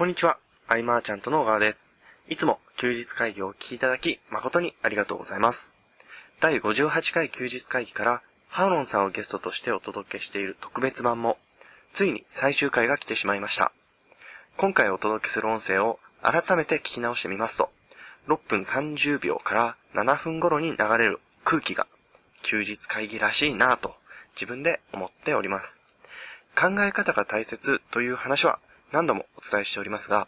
こんにちは、アイマーちゃんとの小川です。いつも休日会議をお聞きいただき誠にありがとうございます。第58回休日会議からハーロンさんをゲストとしてお届けしている特別版も、ついに最終回が来てしまいました。今回お届けする音声を改めて聞き直してみますと、6分30秒から7分頃に流れる空気が休日会議らしいなぁと自分で思っております。考え方が大切という話は何度もお伝えしておりますが、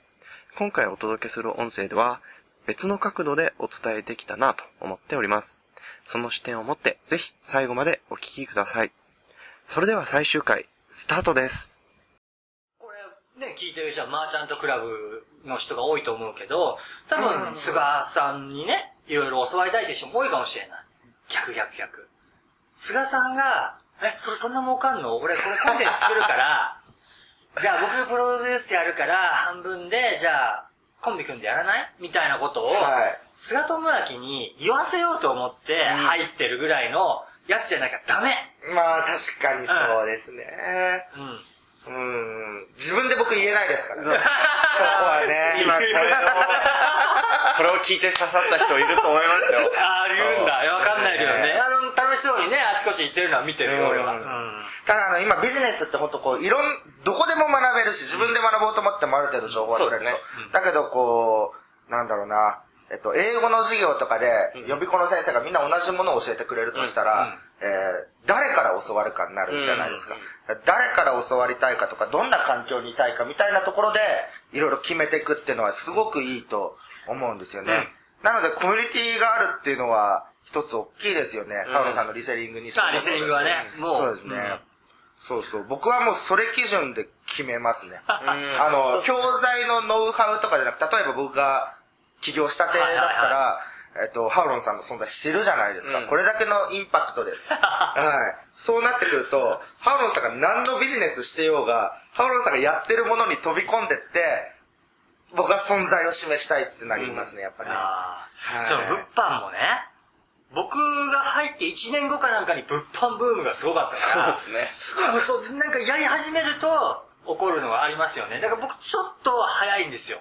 今回お届けする音声では別の角度でお伝えできたなと思っております。その視点を持ってぜひ最後までお聞きください。それでは最終回、スタートです。これ、ね、聞いてる人はマーチャントクラブの人が多いと思うけど、多分、菅さんにね、いろいろ教わりたいという人も多いかもしれない。逆逆逆。菅さんが、え、それそんな儲かんの？俺これコンテンツ作るから、じゃあ僕がプロデュースやるから、半分で、じゃあ、コンビ組んでやらない？みたいなことを、はい菅智明に言わせようと思って入ってるぐらいのやつじゃなきゃダメ。まあ確かにそうですね。うん。うん。自分で僕言えないですからね。そこはね。今これを、これを聞いて刺さった人いると思いますよ。ああ、言うんだ。わかんないけどね。あの、楽しそうにね、あちこち行ってるのは見てるよ、うん俺は。うん。ただあの今ビジネスって本当こういろん、どこでも学べるし自分で学ぼうと思ってもある程度情報は取れると。そうですだけどこう、なんだろうな、えっと、英語の授業とかで予備校の先生がみんな同じものを教えてくれるとしたら、えー誰から教わるかになるじゃないですか。誰から教わりたいかとか、どんな環境にいたいかみたいなところで、いろいろ決めていくっていうのはすごくいいと思うんですよね。なので、コミュニティがあるっていうのは、一つ大きいですよね。ハウロさんのリセリングにしてもあリセリングはねもうそうですね。うんそうそう。僕はもうそれ基準で決めますね。あの、教材のノウハウとかじゃなくて、例えば僕が起業したてだったら、えっと、ハウロンさんの存在知るじゃないですか。これだけのインパクトです。はい。そうなってくると、ハウロンさんが何のビジネスしてようが、ハウロンさんがやってるものに飛び込んでって、僕は存在を示したいってなりますね、やっぱね。あはいあ。その物販もね、僕が入って1年後かなんかに物販ブームがすごかったから。そうですね。そう、なんかやり始めると起こるのがありますよね。だから僕ちょっと早いんですよ。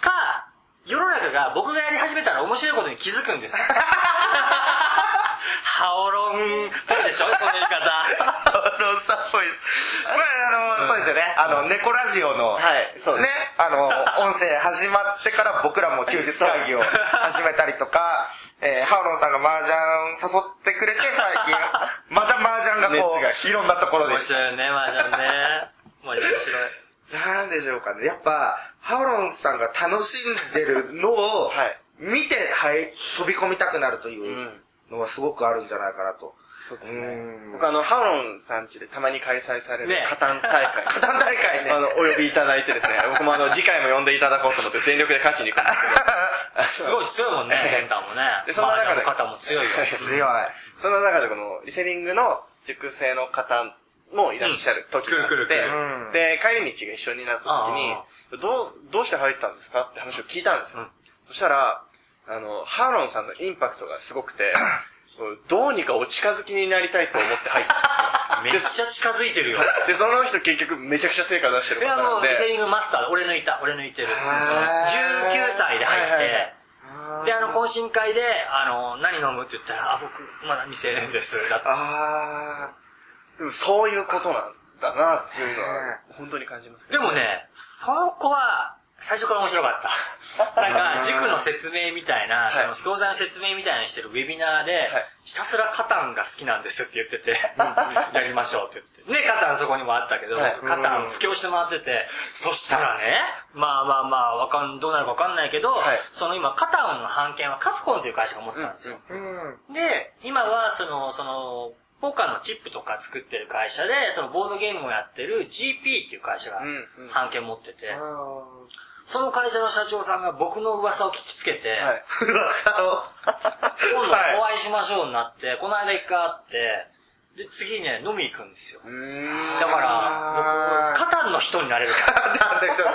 か、世の中が僕がやり始めたら面白いことに気づくんですよ。ハオロンっぽいでしょこの言い方。ハウロンさんっぽいです。これあの、そうですよね。あの、猫ラジオの、はいそうね、あの、音声始まってから僕らも休日会議を始めたりとか、えー、ハウロンさんが麻雀誘ってくれて最近、また麻雀がこう、いろんなところで面。白いよね、麻雀ね。面白い。なんでしょうかね。やっぱ、ハウロンさんが楽しんでるのを はい、見て、はい、飛び込みたくなるというのはすごくあるんじゃないかなと。そうですねうん。僕あの、ハウロンさんちでたまに開催されるねカタン大会。カタン大会ね。あの、お呼びいただいてですね、僕もあの、次回も呼んでいただこうと思って全力で勝ちに行くんですけど、すごい強いもんね、ヘンターもね。でその中での方も強いよ。強い。その中でこの、リセリングの熟成の方もいらっしゃる時があって、で、帰り道が一緒になった時に、どう、どうして入ったんですかって話を聞いたんですよ。うんそしたら、あの、ハーロンさんのインパクトがすごくて、どうにかお近づきになりたいと思って入ったんめっちゃ近づいてるよ。ですよ。で、その人結局めちゃくちゃ成果出してるいやもう、リ、セリングマスター、俺抜いた、俺抜いてる。そのー19歳で入っはいはいて、で、あの、懇親会で、あの、何飲むって言ったら、あ、僕、まだ未成年です。だあうんそういうことなんだなっていうのは、本当に感じますね。でもね、その子は、最初から面白かった。なんか、塾の説明みたいな、い。その、教材の説明みたいなのしてるウェビナーで、はい。ひたすらカタンが好きなんですって言ってて、やりましょうって言って。ね、カタンそこにもあったけど、はい。カタン布教してもらってて、そしたらね、まあまあまあ、わかん、どうなるかわかんないけど、はい。その今、カタンの版権はカプコンという会社が持ってたんですよ。で、今は、その、その、ポーカーのチップとか作ってる会社で、そのボードゲームをやってる GP っていう会社が版権持ってて、あその会社の社長さんが僕の噂を聞きつけて、はい。ー噂を。今度はいお会いしましょうになって、この間一回会って、で、次ね、飲み行くんですよ。だから、カタンの人になれるから。なんだけど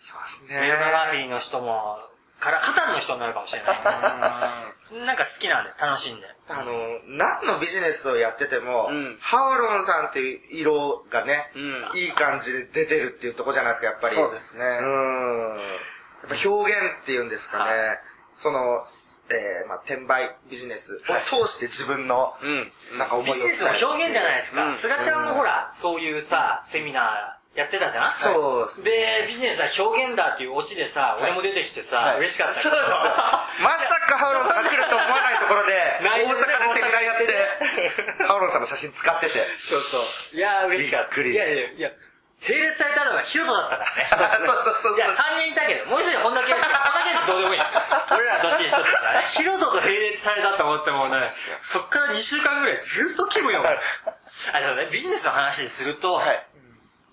そうですね。メルマガフィーの人も、からカタンの人になるかもしれない。なんか好きなんで、楽しんで。あの、何のビジネスをやってても、うんハオロンさんっていう色がね、うんいい感じで出てるっていうとこじゃないですか、やっぱり。そうですねうん。やっぱ表現っていうんですかね。はその、えー、まあ、転売ビジネスを通して自分の、うん。なんか思いをビジネスの表現じゃないですか。うんすがちゃんもほら、そういうさ、セミナーやってたじゃん？そうですねで、ビジネスは表現だっていうオチでさ、俺も出てきてさ、はい嬉しかった。そうですよ。まさかハオロンさんが来ると思わないところで、大阪でセミナーやって、ハオロンさんの写真使ってて。そうそう。いやー、嬉しかった。びっくりいやいやいや、並列されたのがヒロトだったからね。そうそうそうそういや、3人いたけど、もう一人本田圭佑。本田圭佑どうでもいい。俺ら年下だったからね。ヒロトと並列されたと思ってもね、そっから2週間ぐらいずっと気分よ。あ、そうね、ビジネスの話ですると、はい。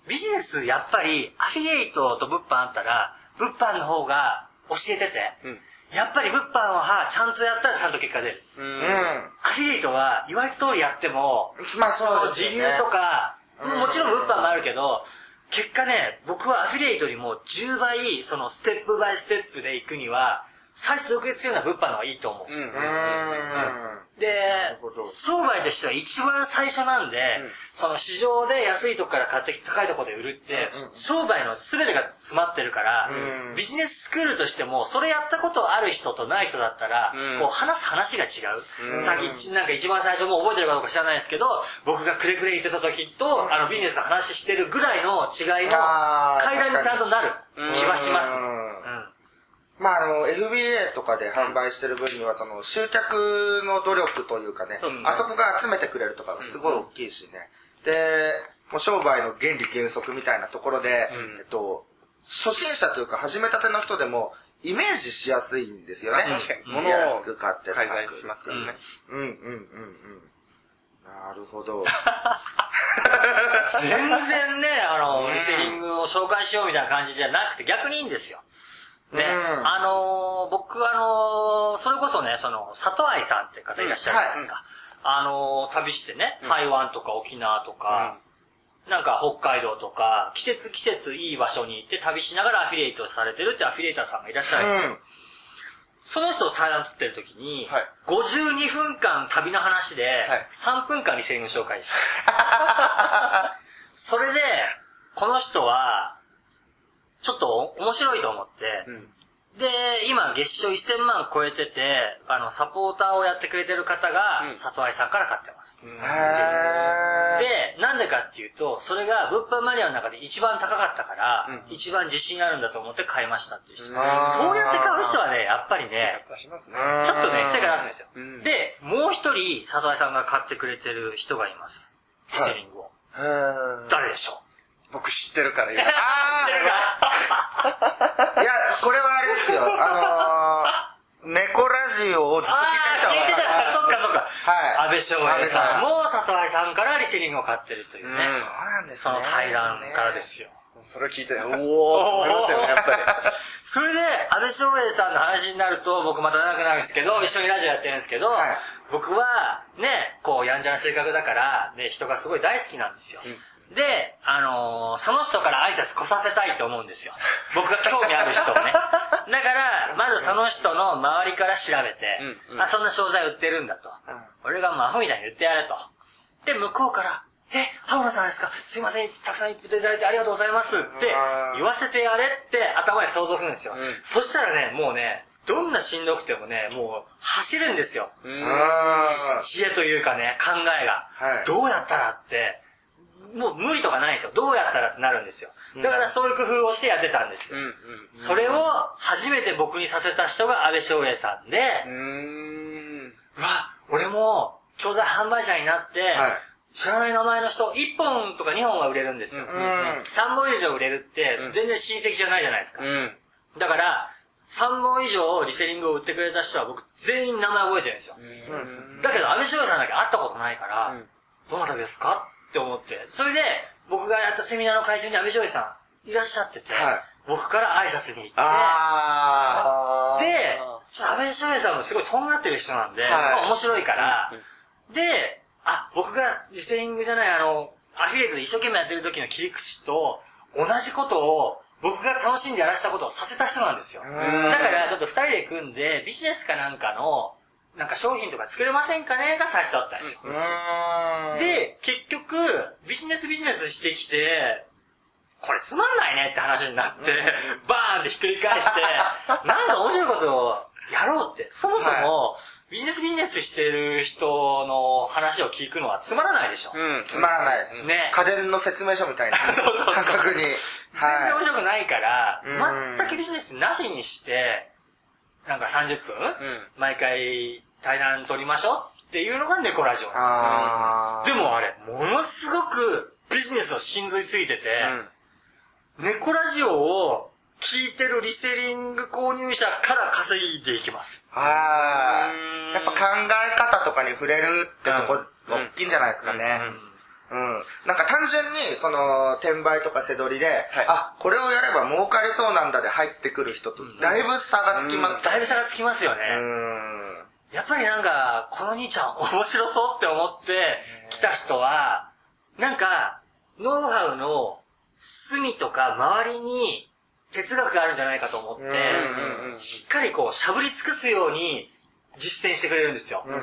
ビジネスやっぱりアフィリエイトと物販あったら、物販の方が教えてて、うんやっぱり物販はちゃんとやったらちゃんと結果出る。う。うんん。アフィリエイトは言われた通りやっても、まあそうですよね時流とか、うんもちろん物販もあるけど、結果ね、僕はアフィリエイトよりも10倍、そのステップバイステップで行くには、最初独立するような物販の方がいいと思う。うん。うーん。でるほど、商売としては一番最初なんで、うん。その市場で安いとこから買ってきて高いところで売るって、商売の全てが詰まってるから、うん。ビジネススクールとしても、それやったことある人とない人だったら、うん。こう話す話が違う。うん。さっき、なんか一番最初もう覚えてるかどうか知らないですけど、僕がくれくれ言ってた時と、あのビジネスの話してるぐらいの違いの階段にちゃんとなる気はします。ううんん。まあ、あの、FBA とかで販売してる分には、その、集客の努力というかねそねあそこが集めてくれるとか、すごい大きいしね。で、もう商売の原理原則みたいなところで、うんえっと、初心者というか、始めたての人でも、イメージしやすいんですよね。まあ確かに物を安く買って高く介在しますからね。うんうんうんうん。なるほど。全然ね、あの、リスニングを紹介しようみたいな感じじゃなくて逆にいいんですよ。ね、うん。あのー僕あのーそれこそね、その、里愛さんって方いらっしゃるじゃないですか。あのー旅してね、台湾とか沖縄とか、なんか北海道とか、季節季節いい場所に行って旅しながらアフィリエイトされてるってアフィリエイターさんがいらっしゃるんですよ。その人と対談取ってる時に、はい。52分間旅の話ではい、3分間リセリング紹介した。それで、この人は、ちょっと面白いと思って、うん。で、今月賞1000万超えてて、あの、サポーターをやってくれてる方が、うん里愛さんから買ってます。で、なんでかっていうと、それが物販マニアの中で一番高かったから、うん一番自信あるんだと思って買いましたっていう人。うんそうやって買う人はね、やっぱりね、出しますね。ちょっとね、成果出すんですよ。うんで、もう一人、里井さんが買ってくれてる人がいます。リはいセリングを。誰でしょ僕知ってるから言う。あ 知ってるか？ーいや、これはあれですよ。あのー、猫ラジオをずっとああ、聞いてたた。そっかそっか。はい安倍翔平さんも里井さんからリセリングを買ってるというね。うんそうなんですそね。の対談からですよ。それを聞いて、おーってね、やっぱり。それで、安倍翔平さんの話になると、僕また長くなるんですけど、一緒にラジオやってるんですけど、はい僕は、ね、こう、やんちゃな性格だから、ね、人がすごい大好きなんですよ。で、あのーその人から挨拶来させたいと思うんですよ。僕が興味ある人をね。だから、まずその人の周りから調べて、うんうんあ、そんな商材売ってるんだと。俺がもうアホみたいに言ってやれと。で、向こうから、え、ハウロさんですか？すいません、たくさん言っていただいてありがとうございますって言わせてやれって頭で想像するんですよ。うんそしたらね、もうね、どんなしんどくてもね、もう走るんですよ。知恵というかね、考えが。はいどうやったらって、もう無理とかないんですよ。どうやったらってなるんですよ。だからそういう工夫をしてやってたんですよ。うん。それを初めて僕にさせた人が安倍翔平さんで、うん。うん。うわ、俺も教材販売者になって、はい知らない名前の人、1本とか2本は売れるんですよ。ーうん。3本以上売れるってうん、全然親戚じゃないじゃないですか。うん。だから、3本以上リセリングを売ってくれた人は僕全員名前覚えてるんですよ。だけど、安倍翔平さんだけ会ったことないから、うんどなたですか？って思って。それで、僕がやったセミナーの会場に安倍翔平さんいらっしゃってて、はい。僕から挨拶に行って、あで、ちょっと安倍翔平さんもすごいとんがってる人なんで、はい。すごい面白いから、で、あ、僕がリセリングじゃない、あの、アフィリエイトで一生懸命やってる時の切り口と同じことを僕が楽しんでやらしたことをさせた人なんですよ。だからちょっと二人で組んで、ビジネスかなんかの、なんか商品とか作れませんかね？が最初だったんですよ。で、結局、ビジネスビジネスしてきて、これつまんないねって話になって、バーンってひっくり返して、なんか面白いことをやろうって。そもそも、ビジネスビジネスしてる人の話を聞くのはつまらないでしょ。うん。つまらないです。ね家電の説明書みたいな。そうそうそう感覚に。全然面は白くないから、うん全くビジネスなしにして、なんか30分、ん毎回対談取りましょうっていうのがネコラジオい。なんですよ。でもあれ、ものすごくビジネスの真髄ついてて、うん。ネコラジオを聞いてるリセリング購入者から稼いでいきます。やっぱ考え方とかに触れるってとこ、うん大きいんじゃないですかね。うんうん。なんか単純に、その、転売とか背取りで、はいあ、これをやれば儲かりそうなんだで入ってくる人と、だいぶ差がつきます。だいぶ差がつきますようね。ん。やっぱりなんか、この兄ちゃん面白そうって思って来た人は、なんか、ノウハウの隅とか周りに哲学があるんじゃないかと思ってしっかりこう、しゃぶり尽くすように実践してくれるんですよ。うんうん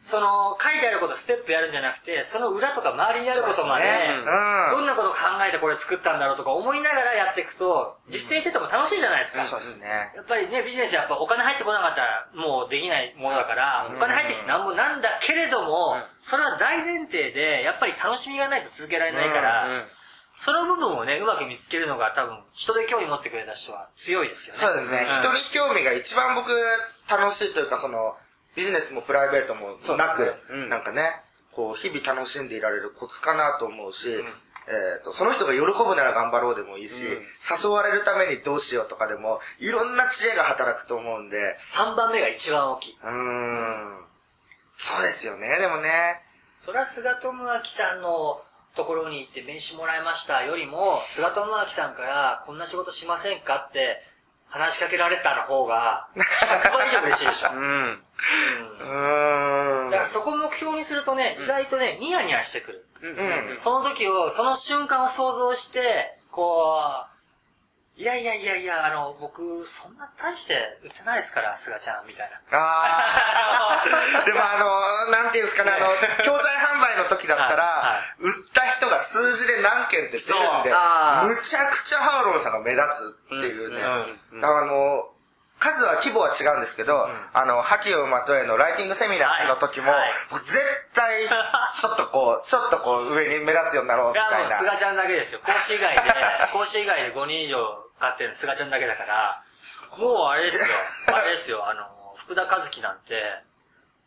その、書いてあることステップやるんじゃなくて、その裏とか周りにあることまで、うん。どんなこと考えてこれ作ったんだろうとか思いながらやっていくと、実践してても楽しいじゃないですか。そうですね。やっぱりね、ビジネスやっぱお金入ってこなかったらもうできないものだから、お金入ってきてなんぼなんだけれども、それは大前提で、やっぱり楽しみがないと続けられないから、うん。その部分をね、うまく見つけるのが多分、人で興味持ってくれた人は強いですよね。そうですね。ん人に興味が一番僕楽しいというか、その、ビジネスもプライベートもなく、うんなんかね、こう、日々楽しんでいられるコツかなと思うし、えっ、と、その人が喜ぶなら頑張ろうでもいいし、誘われるためにどうしようとかでも、いろんな知恵が働くと思うんで、3番目が一番大きい。うーん。そうですよね、でもね。それは菅智明さんのところに行って名刺もらいましたよりも、菅智明さんからこんな仕事しませんかって話しかけられたの方が、100倍以上嬉しいでしょ。うん。うんうーん。だからそこを目標にするとね、意外とね、ニヤニヤしてくる。うん。その時を、その瞬間を想像して、こう、いやいやいやいや、あの、僕、そんな大して売ってないですから、菅ちゃん、みたいな。ああ。でもあの、なんていうんですかね、あの、教材販売の時だったら、売った人が数字で何件って出るんで、むちゃくちゃハーロンさんが目立つっていうね。うんだからあの、数は規模は違うんですけど、あの、覇気をまとえのライティングセミナーの時も、はい絶対、ちょっとこう、ちょっとこう、上に目立つようになろうみいや、もうたいな。菅ちゃんだけですよ。講師以外で、講師以外で5人以上買ってるの菅ちゃんだけだから、もうあれですよ。あれですよ、あの、福田和樹なんて、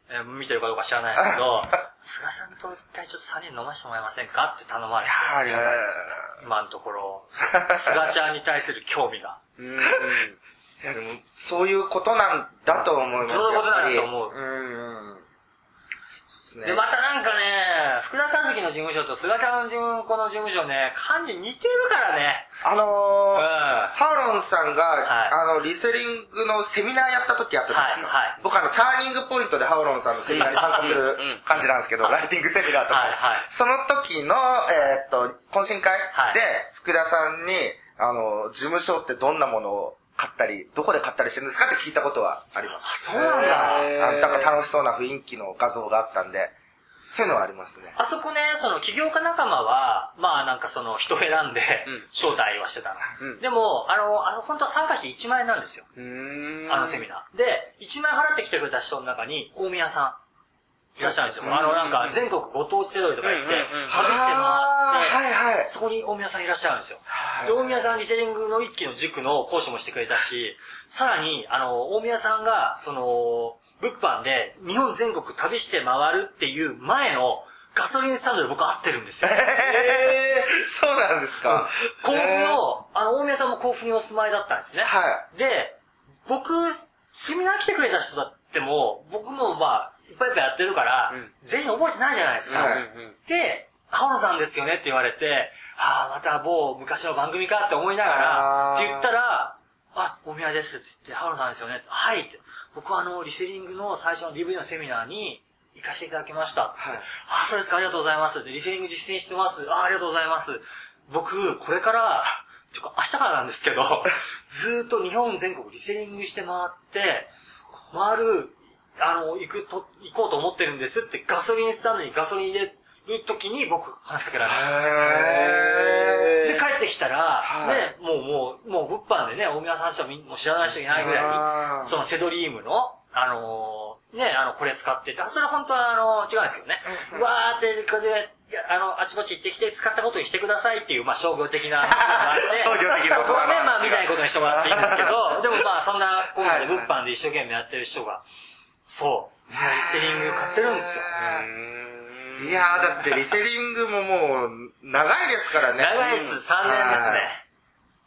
えー見てるかどうか知らないですけど、菅さんと一回ちょっと3人飲ませてもらえませんかって頼まれて、ありがたいです。今のところ、菅ちゃんに対する興味が。うん。いやでも、そういうことなんだと思いますそういうことなんだと思ううん。ですで、ね。またなんかね、福田和樹の事務所と菅ちゃんの事務、この事務所ね、漢字似てるからね。あのーうんハーロンさんが、はいあの、リセリングのセミナーやった時あったじゃないですか。はいはい僕あの、ターニングポイントでハーロンさんのセミナーに参加する感じなんですけど、ライティングセミナーとか。はいはいその時の、えーっと、懇親会はいで、福田さんに、あの、事務所ってどんなものを買ったり、どこで買ったりしてるんですかって聞いたことはあります。そうなんだ。あなんか楽しそうな雰囲気の画像があったんで、そういうのはありますね。あそこね、その起業家仲間は、まあなんかその人選んでうん、招待はしてたの。うんでも、あの、あの本当は参加費1万円なんですよ。うん。あのセミナー。で、1万円払ってきてくれた人の中に、大宮さん、いらっしゃるんですよ。あのなんか全国ご当地セドリとか行って、うんうんうん旅してあー回って、はいはい。そこに大宮さんいらっしゃるんですよ。で、大宮さんリセリングの一期の塾の講師もしてくれたし、さらに、あの、大宮さんが、その、物販で日本全国旅して回るっていう前のガソリンスタンドで僕会ってるんですよ。えー、そうなんですか。甲府の、あの、大宮さんも甲府にお住まいだったんですね。はで、僕、セミナー来てくれた人だっても、僕もまあ、いっぱいいっぱいやってるから、うん全員覚えてないじゃないですか。はいで、青野さんですよね？って言われて、はあ、また某昔の番組か？って思いながら、って言ったら、あ、大宮ですって言って、青野さんですよね？ってはいって。僕はあの、リセリングの最初の DV のセミナーに行かせていただきました。はいあ、そうですか、ありがとうございます。で、リセリング実践してます。あ、ありがとうございます。僕、これから、ていうか明日からなんですけど、ずーっと日本全国リセリングして回って、回る、あの、行くと、行こうと思ってるんですってガソリンスタンドにガソリン入れる時に僕話しかけられました。へで、帰ってきたら、はい。ね、もう、もう、もう、物販でね、大宮さん人はみんもう知らない人いないぐらい、そのセドリームの、あのーね、あの、これ使ってて、それ本当は、あの、違うんですけどね。わーって、これで、いやあの、あちこち行ってきて使ったことにしてくださいっていう、まあ、商業的な、商業的なここはね、まあ、見ないことにしてもらっていいんですけど、でもまあ、そんな、今回で物販で一生懸命やってる人が、そう、みんなリステリング買ってるんですよ。いやー、だってリセリングももう、長いですからね。長いです、3年ですはい。ね。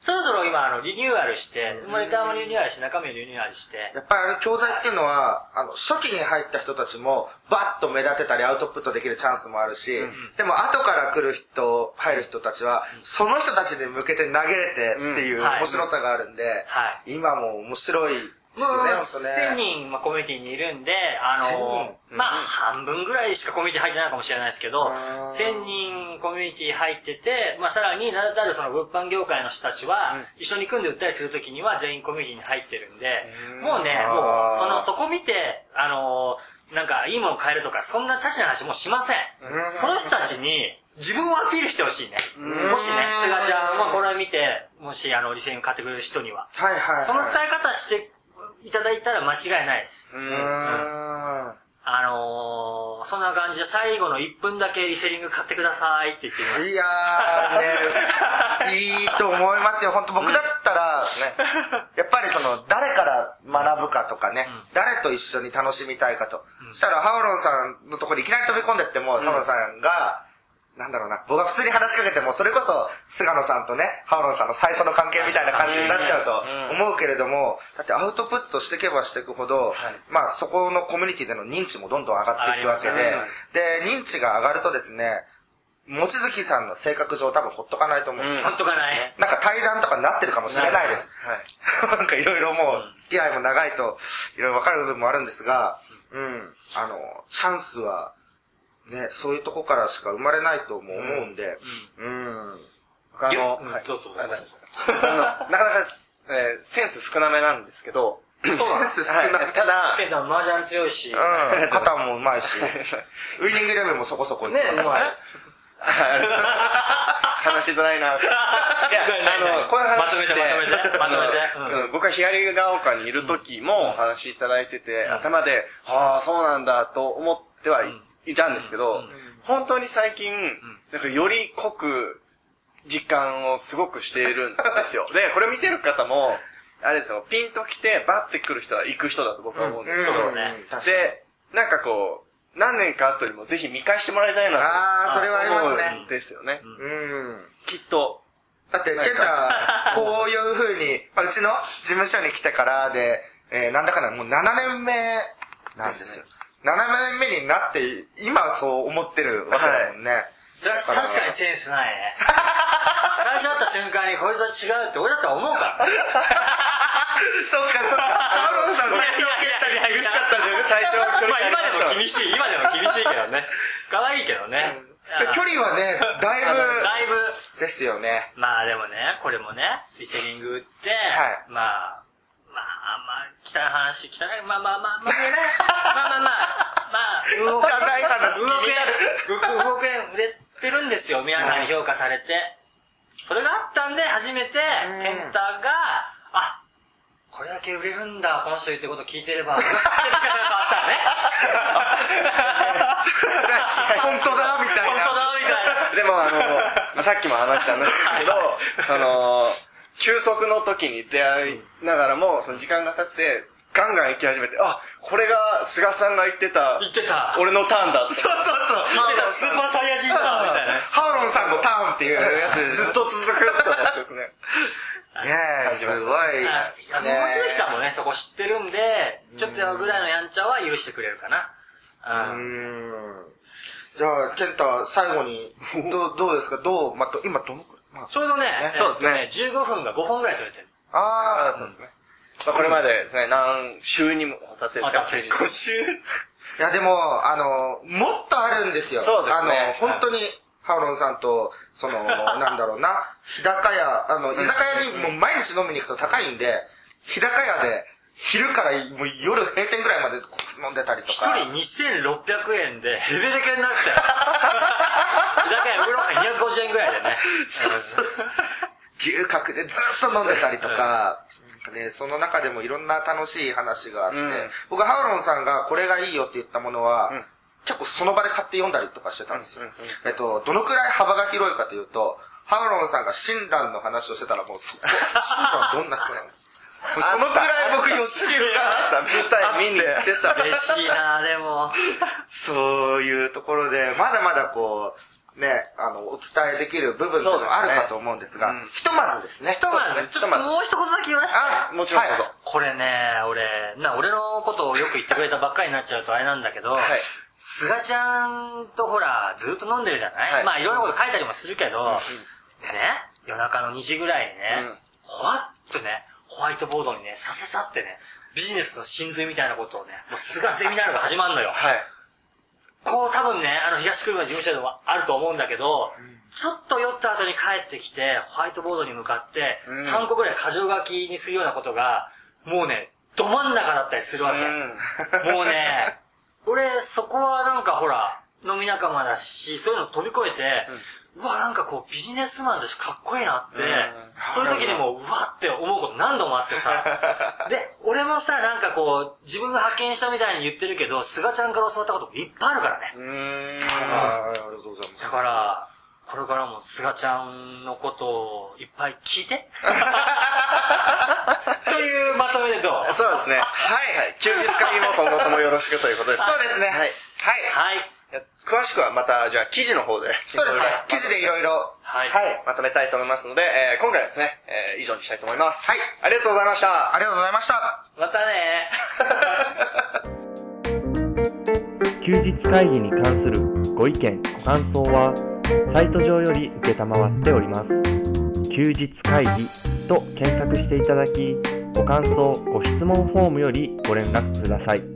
そろそろ今、あの、リニューアルして、モニターもリニューアルして、中身もリニューアルして、やっぱりあの教材っていうのは、あの、初期に入った人たちも、バッと目立てたりアウトプットできるチャンスもあるし、でも後から来る人、入る人たちは、その人たちに向けて投げれてっていうはい。面白さがあるんで、は今も面白いですもうよね、ほんと1000ね。人、まあ、コミュニティにいるんで、あの1000まあ、半分ぐらいしかコミュニティ入ってないかもしれないですけど、あー1000人コミュニティ入ってて、まあ、さらに、名だたるその物販業界の人たちは、一緒に組んで売ったりするときには全員コミュニティに入ってるんで、もうね、もうその、そこ見て、あのなんか、いいもの買えるとか、そんなチャチな話もうしません。その人たちに、自分をアピールしてほしいね。もしね、菅ちゃんはこれを見て、もし、あの、リセイン買ってくれる人には。はいはい、はい。その使い方していただいたら間違いないです。うーん。あのー、そんな感じで最後の1分だけリセリング買ってくださいって言ってみます。いやーね、いいと思いますよ。本当僕だったら、ね、やっぱりその、誰から学ぶかとかね、誰と一緒に楽しみたいかと。そしたら、ハオロンさんのところにいきなり飛び込んでっても、ハオロンさんが、なんだろうな、僕が普通に話しかけても、それこそ、菅野さんとね、ハオロンさんの最初の関係みたいな感じになっちゃうと思うけれども、だってアウトプットしていけばしていくほど、まあそこのコミュニティでの認知もどんどん上がっていくわけでで、認知が上がるとですね、望月さんの性格上多分ほっとかないと思うんですよ。ほんとかない。なんか対談とかになってるかもしれないです。はい。なんかいろいろもう、付き合いも長いと、いろいろ分かる部分もあるんですが、うん。あの、チャンスは、ね、そういうとこからしか生まれないとも思うんで、うん。僕あの、うんはいどう。ぞあの、なかなか、えーセンス少なめなんですけど、そうなんセンス少ない。はいただ、ペンタ麻雀強いし。うん。肩もうまいし、ウイニングレベルもそこそこいってますね。うまい。話しづらいな。いや、あの、こういう話って、まとめてまとめて。まとめて。僕は左が丘にいる時もお話しいただいてて、頭で、ああ、そうなんだと思ってはいいたんですけど、本当に最近、なんかより濃く実感をすごくしているんですよ。で、これ見てる方も、あれですよ、ピンと来てバッて来る人は行く人だと僕は思うんですけど、うん。ね。確かに。で、なんかこう、何年か後にもぜひ見返してもらいたいなとあーそれはありますね。思うんですよね。うん。きっと、だって、ケンタ、こういう風に、まあうちの事務所に来てからで、えーなんだかんだもう7年目なんですよ。7年目になって、今そう思ってるわけだもんね。は確かにセンスないね。最初会った瞬間にこいつは違うって俺だったら思うから。そっかそっか。ハロンさん最初ケンタに厳しかったじゃん。最初距離まあ今でも厳しい、今でも厳しいけどね。可愛いけどね。距離はね、だいあのだいぶ、ぶですよね。まあでもね、これもね、リセリングって、はいまあ、汚い話、汚い、まあまあまあ、まあ言えない。まあまあまあ、まあ、動け、汚い話動け、動け、売れてるんですよ、皆さんに評価されて。それがあったんで、初めて、ケンタが、あ、これだけ売れるんだ、この人言ってこと聞いてれば、俺知ってるからあったね。本当だみたいな。本当だ、みたいな。でもあの、まあ、さっきも話したんですけど、あの、休息の時に出会いながらも、その時間が経って、ガンガン行き始めて、あ、これが菅さんが言ってた、言ってた。俺のターンだって。そうそうそう。言ってた、スーパーサイヤ人だ、みたいな。ハロンさんのターンっていうやつ。ずっと続くって思ってですね。ねえ、すごい。あいや、ね望月さんもね、そこ知ってるんで、ちょっとぐらいのやんちゃは許してくれるかな。ううん。ん。じゃあ、ケンタ、最後に、どう、どうですか？どう、まあ、ど今どのちょうどね、えっとそうですね。15分が5本ぐらい取れてる。ああそうですね。まあ、これまでですね、何週にもわたってですね、あ休日5週。いやでも、あの、もっとあるんですよ。そうですね。あの、本当に、ハウロンさんと、その、なんだろうな、日高屋、あの、居酒屋にもう毎日飲みに行くと高いんで、日高屋で、昼からもう夜閉店ぐらいまで飲んでたりと一か。人2600円でヘベレケになってたよ。だからウーロンハイ250円ぐらいでね。そうそうそう。牛角でずっと飲んでたりとか、ね、その中でもいろんな楽しい話があって、うん僕ハウロンさんがこれがいいよって言ったものは、結構その場で買って読んだりとかしてたんですよ。えっと、どのくらい幅が広いかというと、ハウロンさんが親鸞の話をしてたらもうそこ、親鸞はどんな人なの？そのくらい僕良すぎるな。舞台見に行ってた。嬉しいなでも。そういうところで、まだまだこう、ね、あの、お伝えできる部分もあるかと思うんですが、ひとまずですね。ひとまず、ちょっともう一言だけ言わして。あもちろんはいこれね、俺、な、俺のことをよく言ってくれたばっかりになっちゃうとあれなんだけど、はいすがちゃんとほら、ずっと飲んでるじゃない、はいまあいろんなこと書いたりもするけど、でね、夜中の2時ぐらいにね、うんほわっとね、ホワイトボードにね、さささってね、ビジネスの真髄みたいなことをね、もうすがゼミナールが始まるのよ。はい。こう多分ね、あの東車事務所でもあると思うんだけど、ちょっと酔った後に帰ってきて、ホワイトボードに向かって、ん3個ぐらい箇条書きにするようなことが、もうね、ど真ん中だったりするわけ。うん もうね、俺、そこはなんかほら、飲み仲間だし、そういうの飛び越えて、うわ、なんかこう、ビジネスマンとしてかっこいいなって、うんそういう時にもう、うわって思うこと何度もあってさ。で、俺もさ、なんかこう、自分が発見したみたいに言ってるけど、菅ちゃんから教わったこともいっぱいあるからね。うーん。ありがとうございますだ。から、これからも菅ちゃんのことをいっぱい聞いて。というまとめでどう？そうですね。はい。休日会議も今後ともよろしくということです。そうですね。はい。はい。はい。詳しくはまた、じゃあ記事の方で。そうですね。記事でいろいろ。はいはい。まとめたいと思いますので、えー今回はですね、えー以上にしたいと思います。はいありがとうございました。ありがとうございました。またね休日会議に関するご意見ご感想はサイト上より承っております休日会議と検索していただきご感想ご質問フォームよりご連絡ください